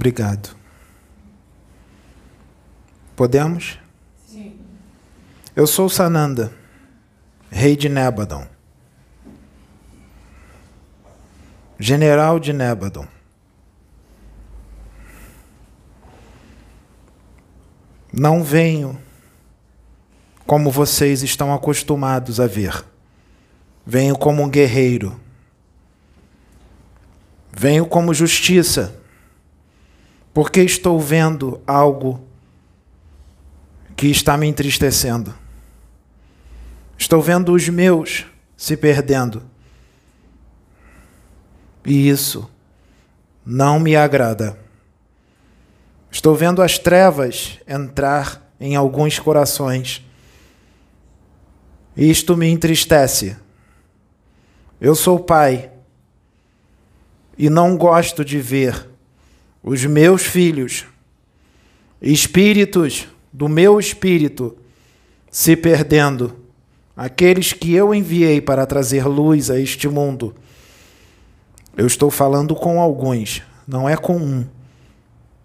Obrigado. Podemos? Sim. Eu sou Sananda, rei de Nébadon. General de Nébadon. Não venho como vocês estão acostumados a ver. Venho como um guerreiro. Venho como justiça, porque estou vendo algo que está me entristecendo. Estou vendo os meus se perdendo. E isso não me agrada. Estou vendo as trevas entrar em alguns corações. Isto me entristece. Eu sou pai e não gosto de ver os meus filhos, espíritos do meu espírito, se perdendo, aqueles que eu enviei para trazer luz a este mundo. Eu estou falando com alguns, não é com um.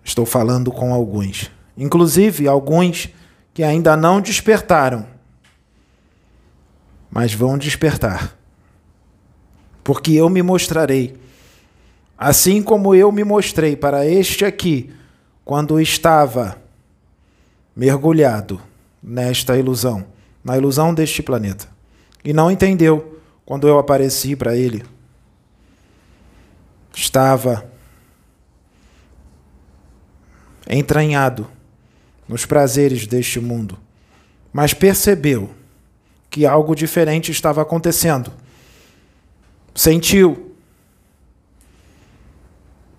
Estou falando com alguns. Inclusive alguns que ainda não despertaram, mas vão despertar. Porque eu me mostrarei, assim como eu me mostrei para este aqui, quando estava mergulhado nesta ilusão, na ilusão deste planeta. E não entendeu quando eu apareci para ele. Estava entranhado nos prazeres deste mundo, mas percebeu que algo diferente estava acontecendo. Sentiu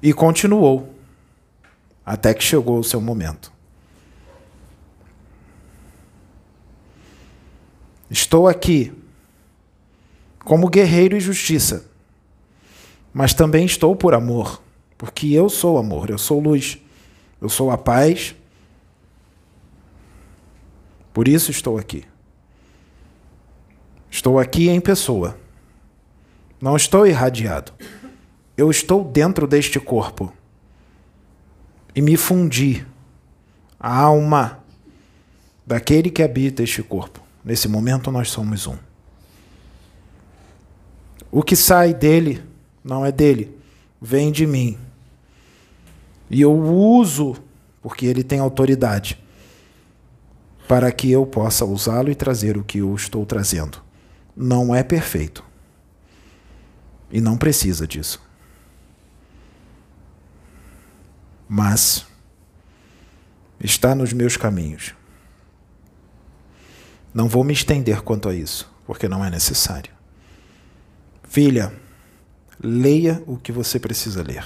e continuou até que chegou o seu momento. Estou aqui como guerreiro e justiça, mas também estou por amor, porque eu sou amor, eu sou luz, eu sou a paz. Por isso estou aqui. Estou aqui em pessoa. Não estou irradiado. Eu estou dentro deste corpo. E me fundi a alma daquele que habita este corpo. Nesse momento nós somos um. O que sai dele não é dele, vem de mim. E eu uso, porque ele tem autoridade, para que eu possa usá-lo e trazer o que eu estou trazendo. Não é perfeito. E não precisa disso. Mas está nos meus caminhos. Não vou me estender quanto a isso, porque não é necessário. Filha, leia o que você precisa ler.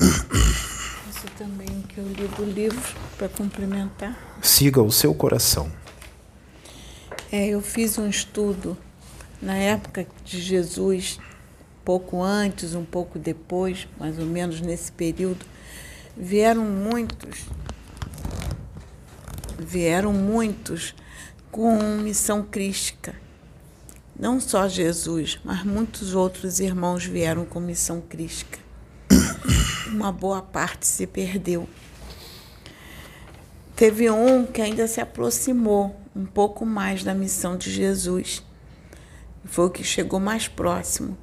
Isso também que eu li do livro para complementar. Siga o seu coração. É, eu fiz um estudo na época de Jesus, pouco antes, um pouco depois, mais ou menos nesse período, vieram muitos vieram muitos com missão crística. Não só Jesus, mas muitos outros irmãos vieram com missão crística. Uma boa parte se perdeu. Teve um que ainda se aproximou um pouco mais da missão de Jesus. Foi o que chegou mais próximo.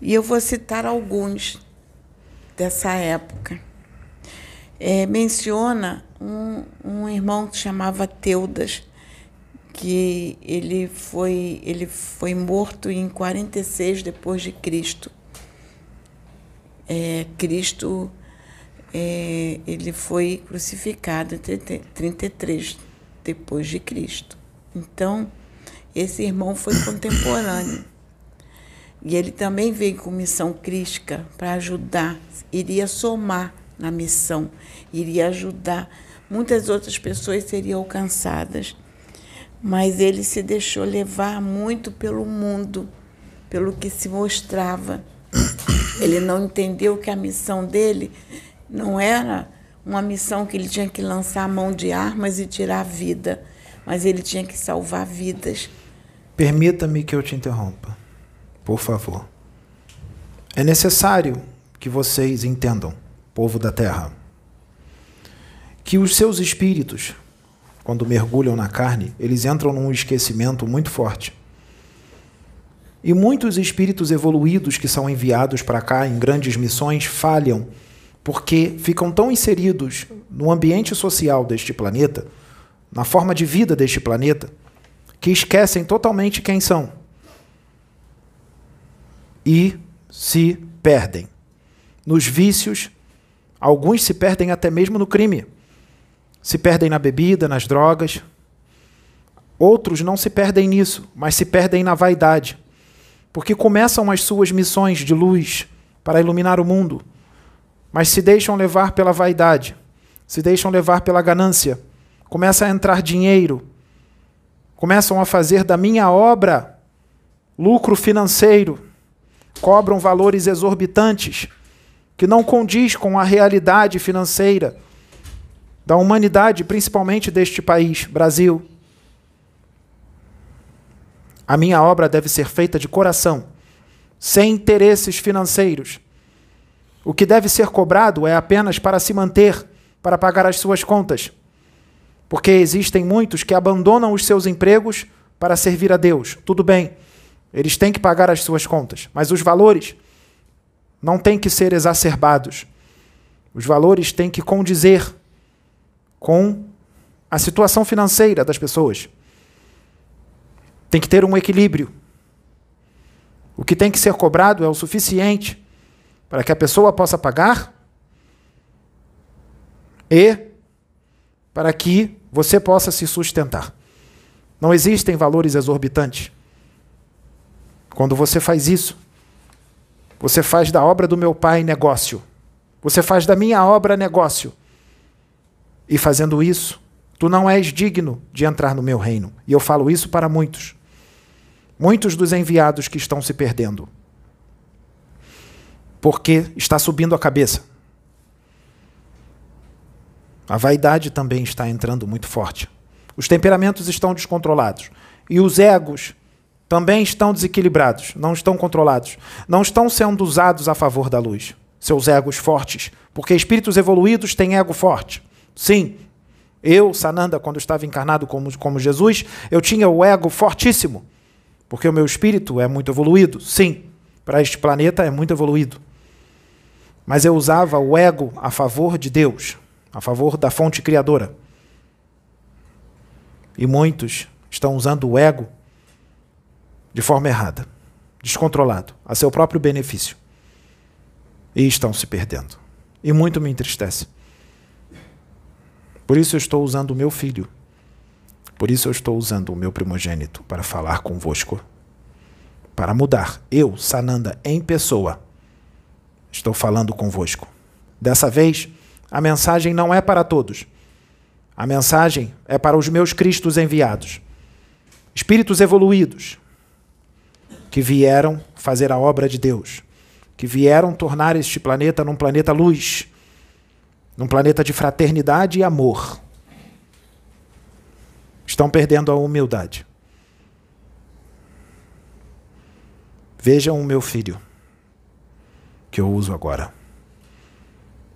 E eu vou citar alguns dessa época. É, menciona um, um irmão que chamava Teudas, que ele foi, ele foi morto em 46 depois de Cristo. É, Cristo é, ele foi crucificado em 33 depois de Cristo. Então, esse irmão foi contemporâneo. E ele também veio com missão crística para ajudar, iria somar na missão, iria ajudar muitas outras pessoas seriam alcançadas. Mas ele se deixou levar muito pelo mundo, pelo que se mostrava. Ele não entendeu que a missão dele não era uma missão que ele tinha que lançar a mão de armas e tirar a vida, mas ele tinha que salvar vidas. Permita-me que eu te interrompa, por favor. É necessário que vocês entendam, povo da terra, que os seus espíritos, quando mergulham na carne, eles entram num esquecimento muito forte. E muitos espíritos evoluídos que são enviados para cá em grandes missões falham porque ficam tão inseridos no ambiente social deste planeta, na forma de vida deste planeta, que esquecem totalmente quem são. E se perdem. Nos vícios, alguns se perdem até mesmo no crime. Se perdem na bebida, nas drogas. Outros não se perdem nisso, mas se perdem na vaidade. Porque começam as suas missões de luz para iluminar o mundo, mas se deixam levar pela vaidade, se deixam levar pela ganância. Começa a entrar dinheiro, começam a fazer da minha obra lucro financeiro cobram valores exorbitantes que não condiz com a realidade financeira da humanidade, principalmente deste país, Brasil. A minha obra deve ser feita de coração, sem interesses financeiros. O que deve ser cobrado é apenas para se manter, para pagar as suas contas. Porque existem muitos que abandonam os seus empregos para servir a Deus. Tudo bem. Eles têm que pagar as suas contas, mas os valores não têm que ser exacerbados. Os valores têm que condizer com a situação financeira das pessoas. Tem que ter um equilíbrio. O que tem que ser cobrado é o suficiente para que a pessoa possa pagar e para que você possa se sustentar. Não existem valores exorbitantes. Quando você faz isso, você faz da obra do meu pai negócio. Você faz da minha obra negócio. E fazendo isso, tu não és digno de entrar no meu reino. E eu falo isso para muitos. Muitos dos enviados que estão se perdendo. Porque está subindo a cabeça. A vaidade também está entrando muito forte. Os temperamentos estão descontrolados. E os egos também estão desequilibrados, não estão controlados, não estão sendo usados a favor da luz. Seus egos fortes, porque espíritos evoluídos têm ego forte. Sim, eu, Sananda, quando estava encarnado como, como Jesus, eu tinha o ego fortíssimo, porque o meu espírito é muito evoluído. Sim, para este planeta é muito evoluído. Mas eu usava o ego a favor de Deus, a favor da fonte criadora. E muitos estão usando o ego de forma errada, descontrolado, a seu próprio benefício. E estão se perdendo. E muito me entristece. Por isso eu estou usando o meu filho. Por isso eu estou usando o meu primogênito para falar convosco. Para mudar. Eu, Sananda, em pessoa, estou falando convosco. Dessa vez, a mensagem não é para todos. A mensagem é para os meus Cristos enviados. Espíritos evoluídos, que vieram fazer a obra de Deus, que vieram tornar este planeta num planeta luz, num planeta de fraternidade e amor. Estão perdendo a humildade. Vejam o meu filho, que eu uso agora.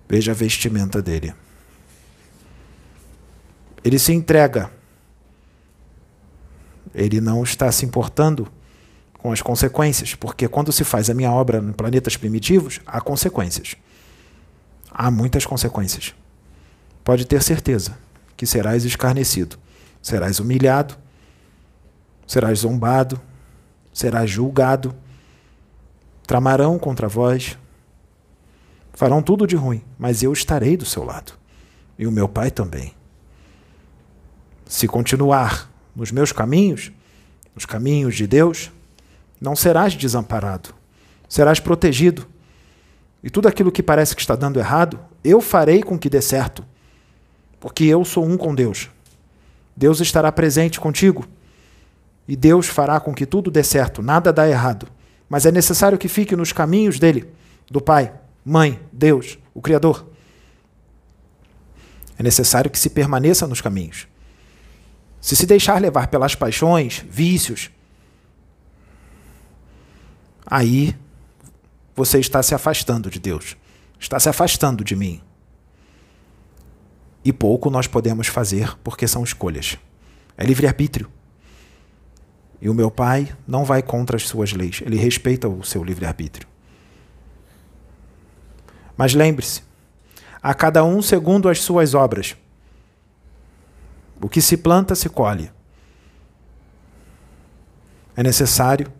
Veja a vestimenta dele. Ele se entrega. Ele não está se importando com as consequências, porque quando se faz a minha obra em planetas primitivos, há consequências. Há muitas consequências. Pode ter certeza que serás escarnecido, serás humilhado, serás zombado, serás julgado, tramarão contra vós, farão tudo de ruim, mas eu estarei do seu lado, e o meu Pai também. Se continuar nos meus caminhos, nos caminhos de Deus, não serás desamparado, serás protegido. E tudo aquilo que parece que está dando errado, eu farei com que dê certo, porque eu sou um com Deus. Deus estará presente contigo e Deus fará com que tudo dê certo, nada dá errado. Mas é necessário que fique nos caminhos dele, do Pai, Mãe, Deus, o Criador. É necessário que se permaneça nos caminhos. Se se deixar levar pelas paixões, vícios, aí você está se afastando de Deus, está se afastando de mim. E pouco nós podemos fazer porque são escolhas. É livre-arbítrio. E o meu pai não vai contra as suas leis, ele respeita o seu livre-arbítrio. Mas lembre-se, a cada um segundo as suas obras. O que se planta, se colhe. É necessário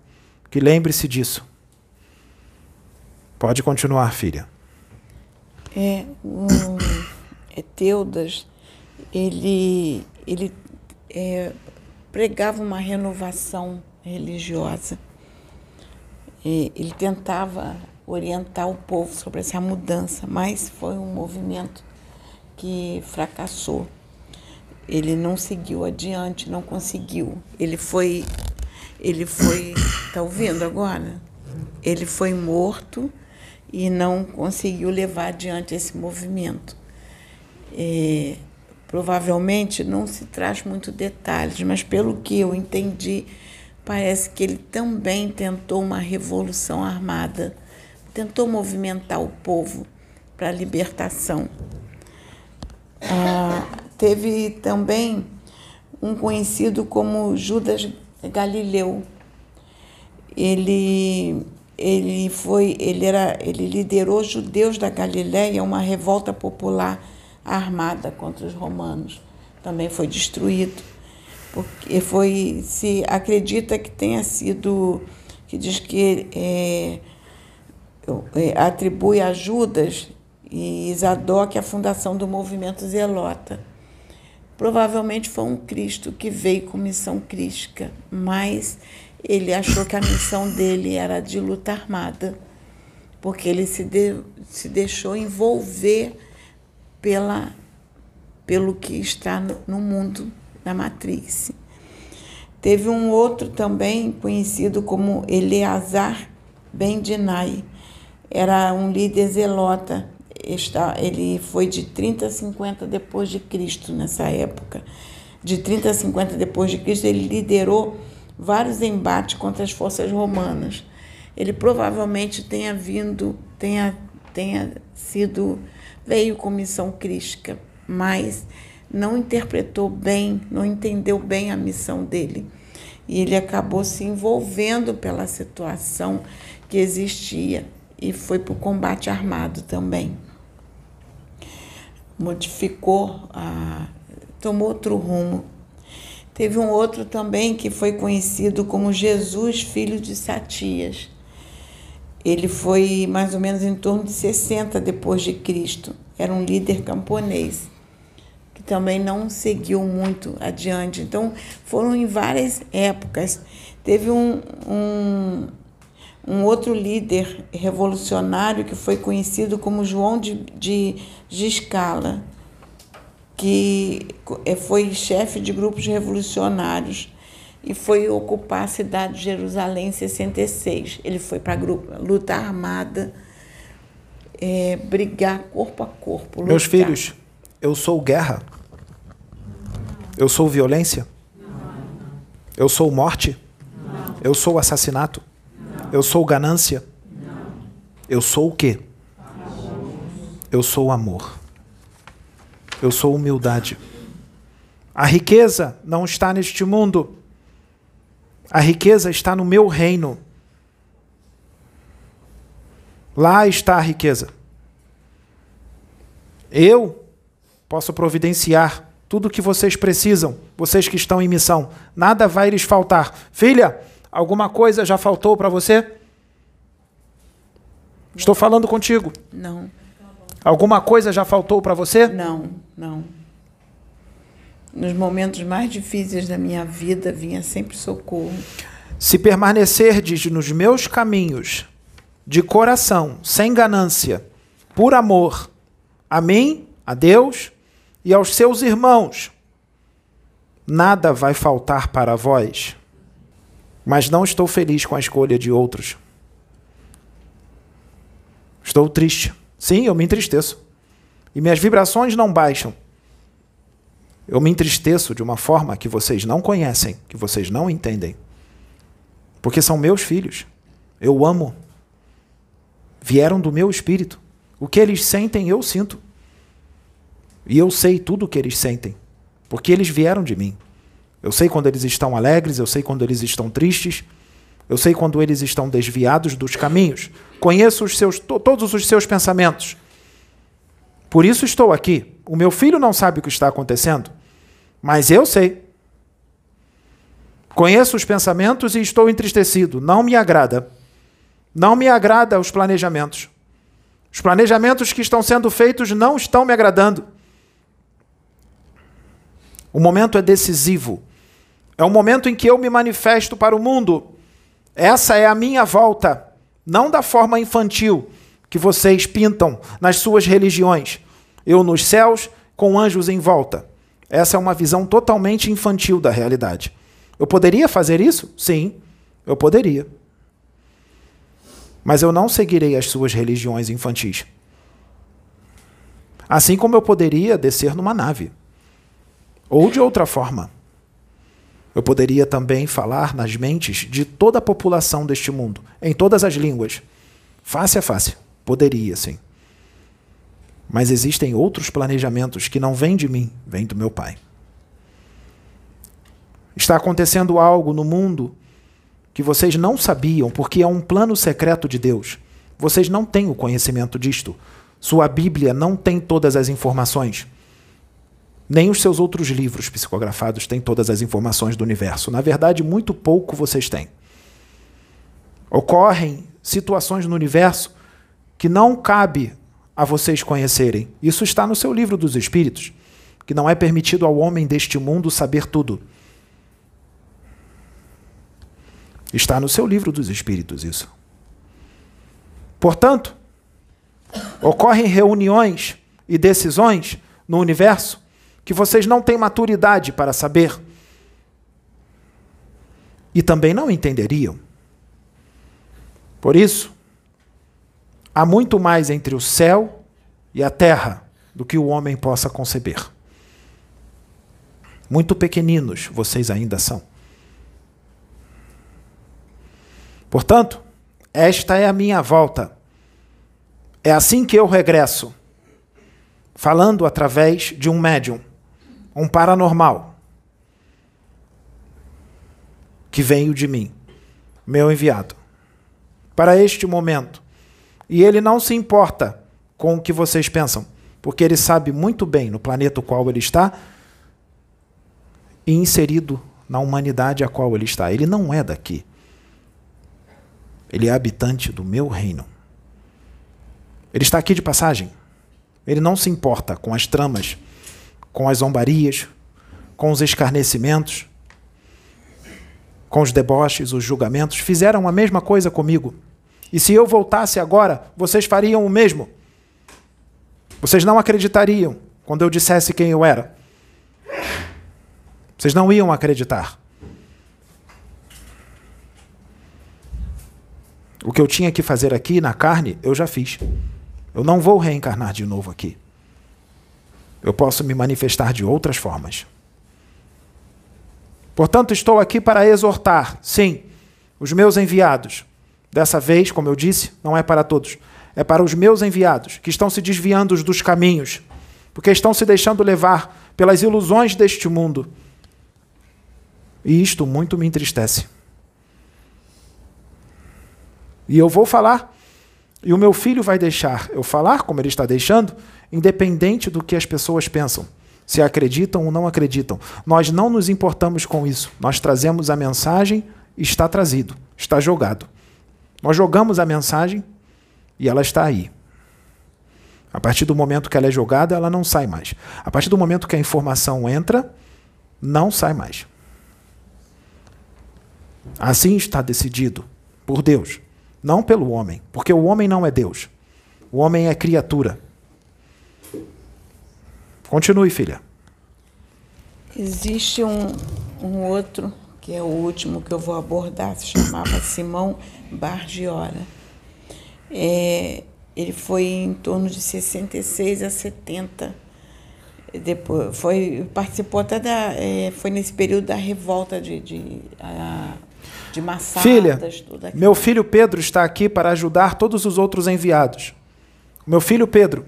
que lembre-se disso. Pode continuar, filha. É, um, é Teudas, ele, ele é, pregava uma renovação religiosa. E ele tentava orientar o povo sobre essa mudança, mas foi um movimento que fracassou. Ele não seguiu adiante, não conseguiu. Ele foi, ele foi, tá ouvindo agora? Ele foi morto e não conseguiu levar adiante esse movimento. É, provavelmente não se traz muito detalhes, mas pelo que eu entendi, parece que ele também tentou uma revolução armada, tentou movimentar o povo para a libertação. Ah, teve também um conhecido como Judas Galileu. Ele ele foi, ele era, ele liderou judeus da Galiléia uma revolta popular armada contra os romanos. Também foi destruído, porque foi se acredita que tenha sido, que diz que é, é, atribui a Judas e Isadoc a fundação do movimento Zelota. Provavelmente foi um Cristo que veio com missão crística, mas ele achou que a missão dele era de luta armada, porque ele se, de, se deixou envolver pela, pelo que está no, no mundo da matriz. Teve um outro também conhecido como Eleazar Ben Dinai. Era um líder zelota. Ele foi de 30 a 50 depois de Cristo nessa época. De 30 a 50 depois de Cristo, ele liderou vários embates contra as forças romanas. Ele provavelmente tenha vindo, tenha, tenha sido, veio com missão crística, mas não interpretou bem, não entendeu bem a missão dele. E ele acabou se envolvendo pela situação que existia e foi para o combate armado também. Modificou, a, tomou outro rumo. Teve um outro também que foi conhecido como Jesus, filho de Satias. Ele foi mais ou menos em torno de 60 depois de Cristo. Era um líder camponês que também não seguiu muito adiante. Então, foram em várias épocas. Teve um, um, um outro líder revolucionário que foi conhecido como João de, de Giscala que eh, foi chefe de grupos revolucionários e foi ocupar a cidade de Jerusalém em 66. Ele foi para a luta armada, é, brigar corpo a corpo. Lutar. Meus filhos, eu sou guerra? Eu sou violência? Eu sou morte? Eu sou assassinato? Eu sou ganância? Eu sou o quê? Eu sou amor eu sou humildade. A riqueza não está neste mundo. A riqueza está no meu reino. Lá está a riqueza. Eu posso providenciar tudo o que vocês precisam, vocês que estão em missão. Nada vai lhes faltar. Filha, alguma coisa já faltou para você? Estou falando contigo. Não. Alguma coisa já faltou para você? Não, não. Nos momentos mais difíceis da minha vida vinha sempre socorro. Se permanecerdes nos meus caminhos, de coração, sem ganância, por amor, a mim, a Deus e aos seus irmãos, nada vai faltar para vós. Mas não estou feliz com a escolha de outros. Estou triste. Sim, eu me entristeço. E minhas vibrações não baixam. Eu me entristeço de uma forma que vocês não conhecem, que vocês não entendem. Porque são meus filhos. Eu amo. Vieram do meu espírito. O que eles sentem, eu sinto. E eu sei tudo o que eles sentem, porque eles vieram de mim. Eu sei quando eles estão alegres, eu sei quando eles estão tristes, eu sei quando eles estão desviados dos caminhos. Conheço os seus, todos os seus pensamentos. Por isso estou aqui. O meu filho não sabe o que está acontecendo, mas eu sei. Conheço os pensamentos e estou entristecido. Não me agrada. Não me agrada os planejamentos. Os planejamentos que estão sendo feitos não estão me agradando. O momento é decisivo. É o momento em que eu me manifesto para o mundo. Essa é a minha volta, não da forma infantil que vocês pintam nas suas religiões. Eu nos céus com anjos em volta. Essa é uma visão totalmente infantil da realidade. Eu poderia fazer isso? Sim, eu poderia. Mas eu não seguirei as suas religiões infantis. Assim como eu poderia descer numa nave. Ou de outra forma. Eu poderia também falar nas mentes de toda a população deste mundo, em todas as línguas. Face a face. Poderia, sim. Mas existem outros planejamentos que não vêm de mim, vêm do meu Pai. Está acontecendo algo no mundo que vocês não sabiam, porque é um plano secreto de Deus. Vocês não têm o conhecimento disto. Sua Bíblia não tem todas as informações. Nem os seus outros livros psicografados têm todas as informações do universo. Na verdade, muito pouco vocês têm. Ocorrem situações no universo que não cabe a vocês conhecerem. Isso está no seu livro dos Espíritos, que não é permitido ao homem deste mundo saber tudo. Está no seu livro dos Espíritos isso. Portanto, ocorrem reuniões e decisões no universo que vocês não têm maturidade para saber e também não entenderiam. Por isso, há muito mais entre o céu e a terra do que o homem possa conceber. Muito pequeninos vocês ainda são. Portanto, esta é a minha volta. É assim que eu regresso, falando através de um médium, um paranormal, que veio de mim, meu enviado, para este momento. E ele não se importa com o que vocês pensam, porque ele sabe muito bem no planeta qual ele está e inserido na humanidade a qual ele está. Ele não é daqui. Ele é habitante do meu reino. Ele está aqui de passagem. Ele não se importa com as tramas, com as zombarias, com os escarnecimentos, com os deboches, os julgamentos. Fizeram a mesma coisa comigo. E se eu voltasse agora, vocês fariam o mesmo. Vocês não acreditariam quando eu dissesse quem eu era. Vocês não iam acreditar. O que eu tinha que fazer aqui na carne, eu já fiz. Eu não vou reencarnar de novo aqui. Eu posso me manifestar de outras formas. Portanto, estou aqui para exortar, sim, os meus enviados. Dessa vez, como eu disse, não é para todos. É para os meus enviados, que estão se desviando dos caminhos, porque estão se deixando levar pelas ilusões deste mundo. E isto muito me entristece. E eu vou falar. E o meu filho vai deixar eu falar, como ele está deixando, independente do que as pessoas pensam, se acreditam ou não acreditam. Nós não nos importamos com isso. Nós trazemos a mensagem, está trazido, está jogado. Nós jogamos a mensagem e ela está aí. A partir do momento que ela é jogada, ela não sai mais. A partir do momento que a informação entra, não sai mais. Assim está decidido por Deus. Não pelo homem, porque o homem não é Deus. O homem é criatura. Continue, filha. Existe um, um outro, que é o último que eu vou abordar, se chamava Simão Bargiora. É, ele foi em torno de 66 a 70. Depois, foi, participou até da. É, foi nesse período da revolta de. de a, de massadas, Filha, meu filho Pedro está aqui para ajudar todos os outros enviados. Meu filho Pedro.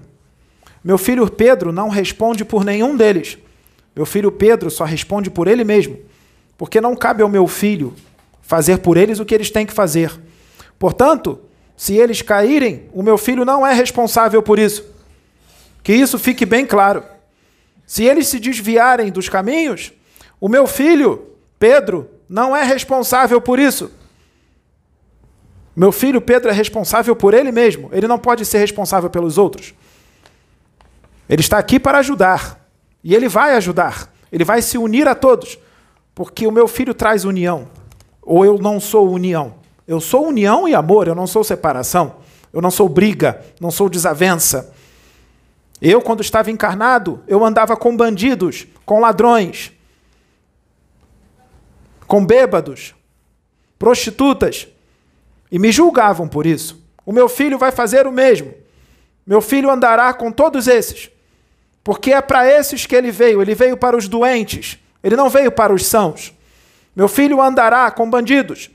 Meu filho Pedro não responde por nenhum deles. Meu filho Pedro só responde por ele mesmo. Porque não cabe ao meu filho fazer por eles o que eles têm que fazer. Portanto, se eles caírem, o meu filho não é responsável por isso. Que isso fique bem claro. Se eles se desviarem dos caminhos, o meu filho, Pedro, não é responsável por isso. Meu filho Pedro é responsável por ele mesmo. Ele não pode ser responsável pelos outros. Ele está aqui para ajudar. E ele vai ajudar. Ele vai se unir a todos. Porque o meu filho traz união. Ou eu não sou união. Eu sou união e amor, eu não sou separação. Eu não sou briga, não sou desavença. Eu, quando estava encarnado, eu andava com bandidos, com ladrões, com bêbados, prostitutas, e me julgavam por isso. O meu filho vai fazer o mesmo. Meu filho andará com todos esses, porque é para esses que ele veio. Ele veio para os doentes, ele não veio para os sãos. Meu filho andará com bandidos,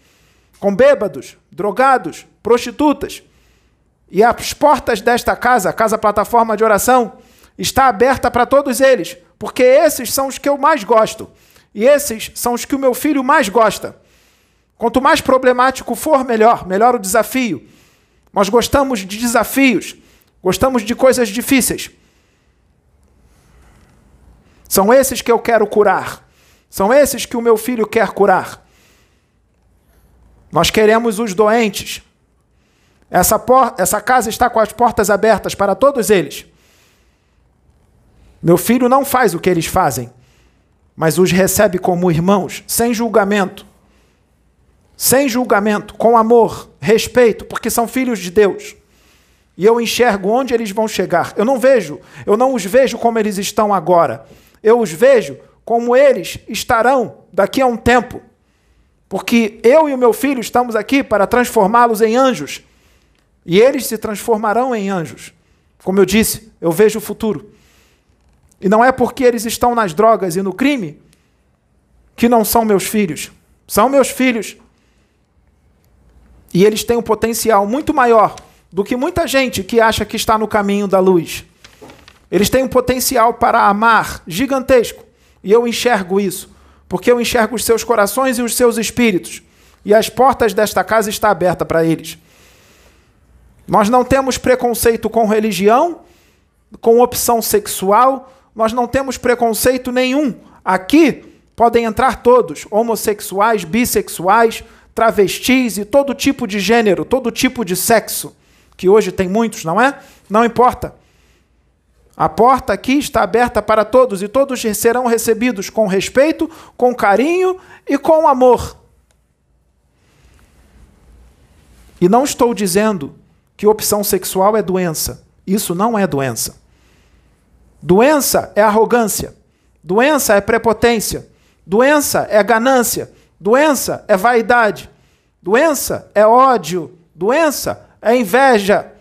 com bêbados, drogados, prostitutas. E as portas desta casa, a casa plataforma de oração, está aberta para todos eles, porque esses são os que eu mais gosto. E esses são os que o meu filho mais gosta. Quanto mais problemático for, melhor, melhor o desafio. Nós gostamos de desafios, gostamos de coisas difíceis. São esses que eu quero curar. São esses que o meu filho quer curar. Nós queremos os doentes. Essa, essa casa está com as portas abertas para todos eles. Meu filho não faz o que eles fazem, mas os recebe como irmãos, sem julgamento. Sem julgamento, com amor, respeito, porque são filhos de Deus. E eu enxergo onde eles vão chegar. Eu não vejo, eu não os vejo como eles estão agora. Eu os vejo como eles estarão daqui a um tempo. Porque eu e o meu filho estamos aqui para transformá-los em anjos. E eles se transformarão em anjos. Como eu disse, eu vejo o futuro. E não é porque eles estão nas drogas e no crime que não são meus filhos. São meus filhos. E eles têm um potencial muito maior do que muita gente que acha que está no caminho da luz. Eles têm um potencial para amar gigantesco. E eu enxergo isso porque eu enxergo os seus corações e os seus espíritos, e as portas desta casa estão abertas para eles. Nós não temos preconceito com religião, com opção sexual, nós não temos preconceito nenhum. Aqui podem entrar todos, homossexuais, bissexuais, travestis e todo tipo de gênero, todo tipo de sexo, que hoje tem muitos, não é? Não importa. A porta aqui está aberta para todos e todos serão recebidos com respeito, com carinho e com amor. E não estou dizendo que opção sexual é doença. Isso não é doença. Doença é arrogância. Doença é prepotência. Doença é ganância. Doença é vaidade. Doença é ódio. Doença é inveja.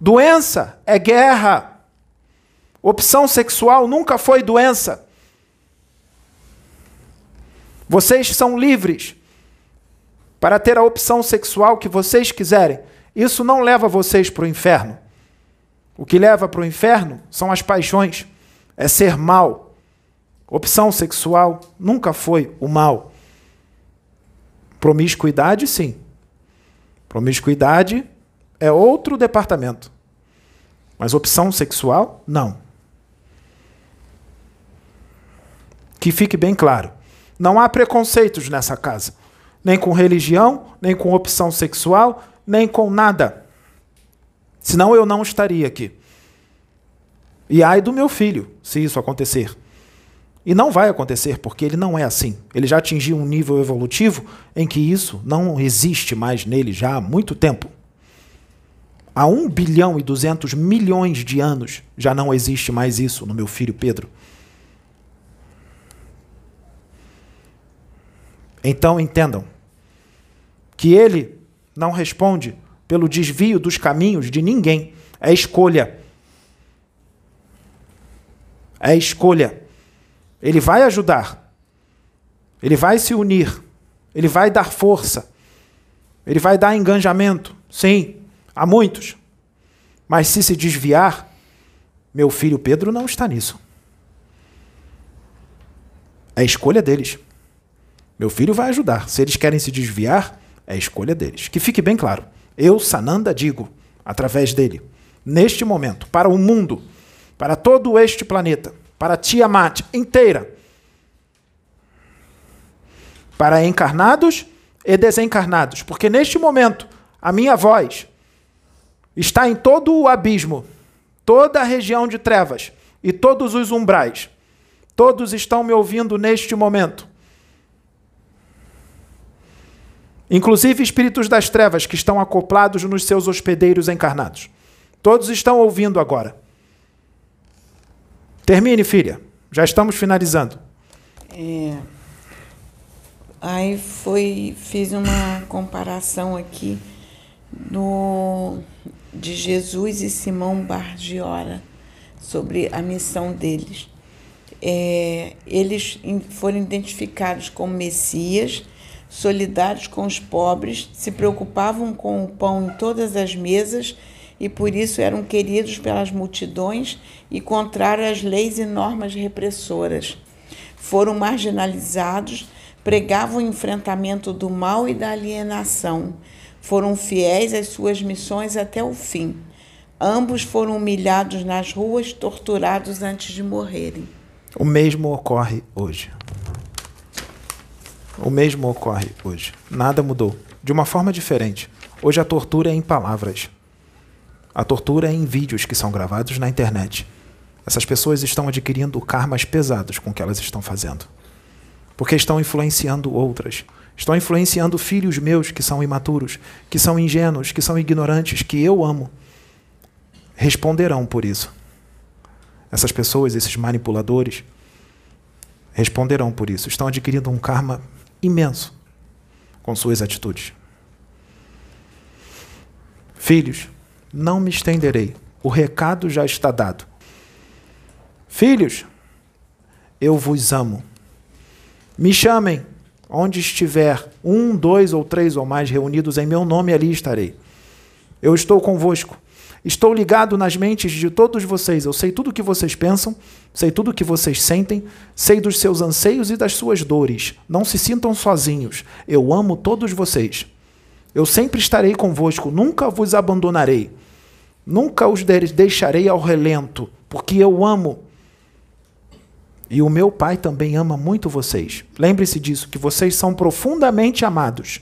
Doença é guerra. Opção sexual nunca foi doença. Vocês são livres para ter a opção sexual que vocês quiserem. Isso não leva vocês para o inferno. O que leva para o inferno são as paixões, é ser mal. Opção sexual nunca foi o mal. Promiscuidade, sim. Promiscuidade é outro departamento. Mas opção sexual, não. Que fique bem claro. Não há preconceitos nessa casa. Nem com religião, nem com opção sexual, nem com nada. Senão eu não estaria aqui. E ai do meu filho, se isso acontecer. E não vai acontecer, porque ele não é assim. Ele já atingiu um nível evolutivo em que isso não existe mais nele já há muito tempo. Há 1 bilhão e 200 milhões de anos já não existe mais isso no meu filho Pedro. Então entendam que ele não responde pelo desvio dos caminhos de ninguém. É escolha. É escolha. Ele vai ajudar. Ele vai se unir. ele vai dar força, ele vai dar engajamento, sim, a muitos. Mas se se desviar, meu filho Pedro não está nisso. É escolha deles. Meu filho vai ajudar. Se eles querem se desviar, é escolha deles. Que fique bem claro. Eu, Sananda, digo, através dele, neste momento, para o mundo, para todo este planeta, para Tiamat inteira, para encarnados e desencarnados, porque neste momento a minha voz está em todo o abismo, toda a região de trevas e todos os umbrais. Todos estão me ouvindo neste momento. Inclusive espíritos das trevas que estão acoplados nos seus hospedeiros encarnados. Todos estão ouvindo agora. Termine, filha. Já estamos finalizando. É, aí foi, fiz uma comparação aqui no, de Jesus e Simão Bargiora sobre a missão deles. É, eles foram identificados como Messias, solidários com os pobres, se preocupavam com o pão em todas as mesas e por isso eram queridos pelas multidões e contrários às leis e normas repressoras. Foram marginalizados, pregavam o enfrentamento do mal e da alienação. Foram fiéis às suas missões até o fim. Ambos foram humilhados nas ruas, torturados antes de morrerem. O mesmo ocorre hoje. O mesmo ocorre hoje. Nada mudou. De uma forma diferente. Hoje a tortura é em palavras. A tortura é em vídeos que são gravados na internet. Essas pessoas estão adquirindo karmas pesados com o que elas estão fazendo. Porque estão influenciando outras. Estão influenciando filhos meus que são imaturos, que são ingênuos, que são ignorantes, que eu amo. Responderão por isso. Essas pessoas, esses manipuladores, responderão por isso. Estão adquirindo um karma imenso com suas atitudes. Filhos, não me estenderei. O recado já está dado. Filhos, eu vos amo. Me chamem onde estiver um, dois ou três ou mais reunidos em meu nome, ali estarei. Eu estou convosco. Estou ligado nas mentes de todos vocês. Eu sei tudo o que vocês pensam, sei tudo o que vocês sentem, sei dos seus anseios e das suas dores. Não se sintam sozinhos. Eu amo todos vocês. Eu sempre estarei convosco, nunca vos abandonarei. Nunca os deixarei ao relento, porque eu amo. E o meu Pai também ama muito vocês. Lembre-se disso, que vocês são profundamente amados.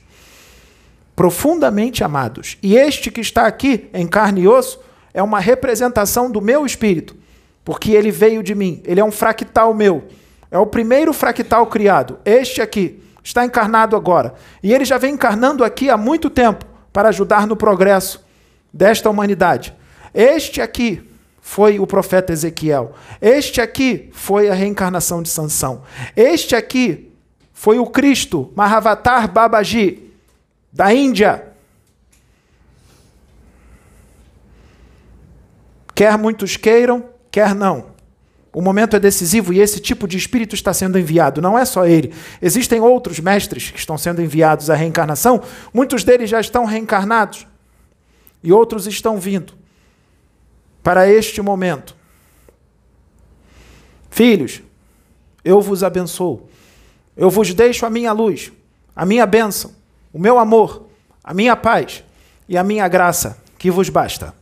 Profundamente amados. E este que está aqui, em carne e osso, é uma representação do meu espírito, porque ele veio de mim. Ele é um fractal meu. É o primeiro fractal criado. Este aqui está encarnado agora. E ele já vem encarnando aqui há muito tempo para ajudar no progresso desta humanidade. Este aqui foi o profeta Ezequiel. Este aqui foi a reencarnação de Sansão. Este aqui foi o Cristo, Mahavatar Babaji, da Índia. Quer muitos queiram, quer não. O momento é decisivo e esse tipo de espírito está sendo enviado. Não é só ele. Existem outros mestres que estão sendo enviados à reencarnação. Muitos deles já estão reencarnados e outros estão vindo para este momento. Filhos, eu vos abençoo. Eu vos deixo a minha luz, a minha bênção, o meu amor, a minha paz e a minha graça, que vos basta.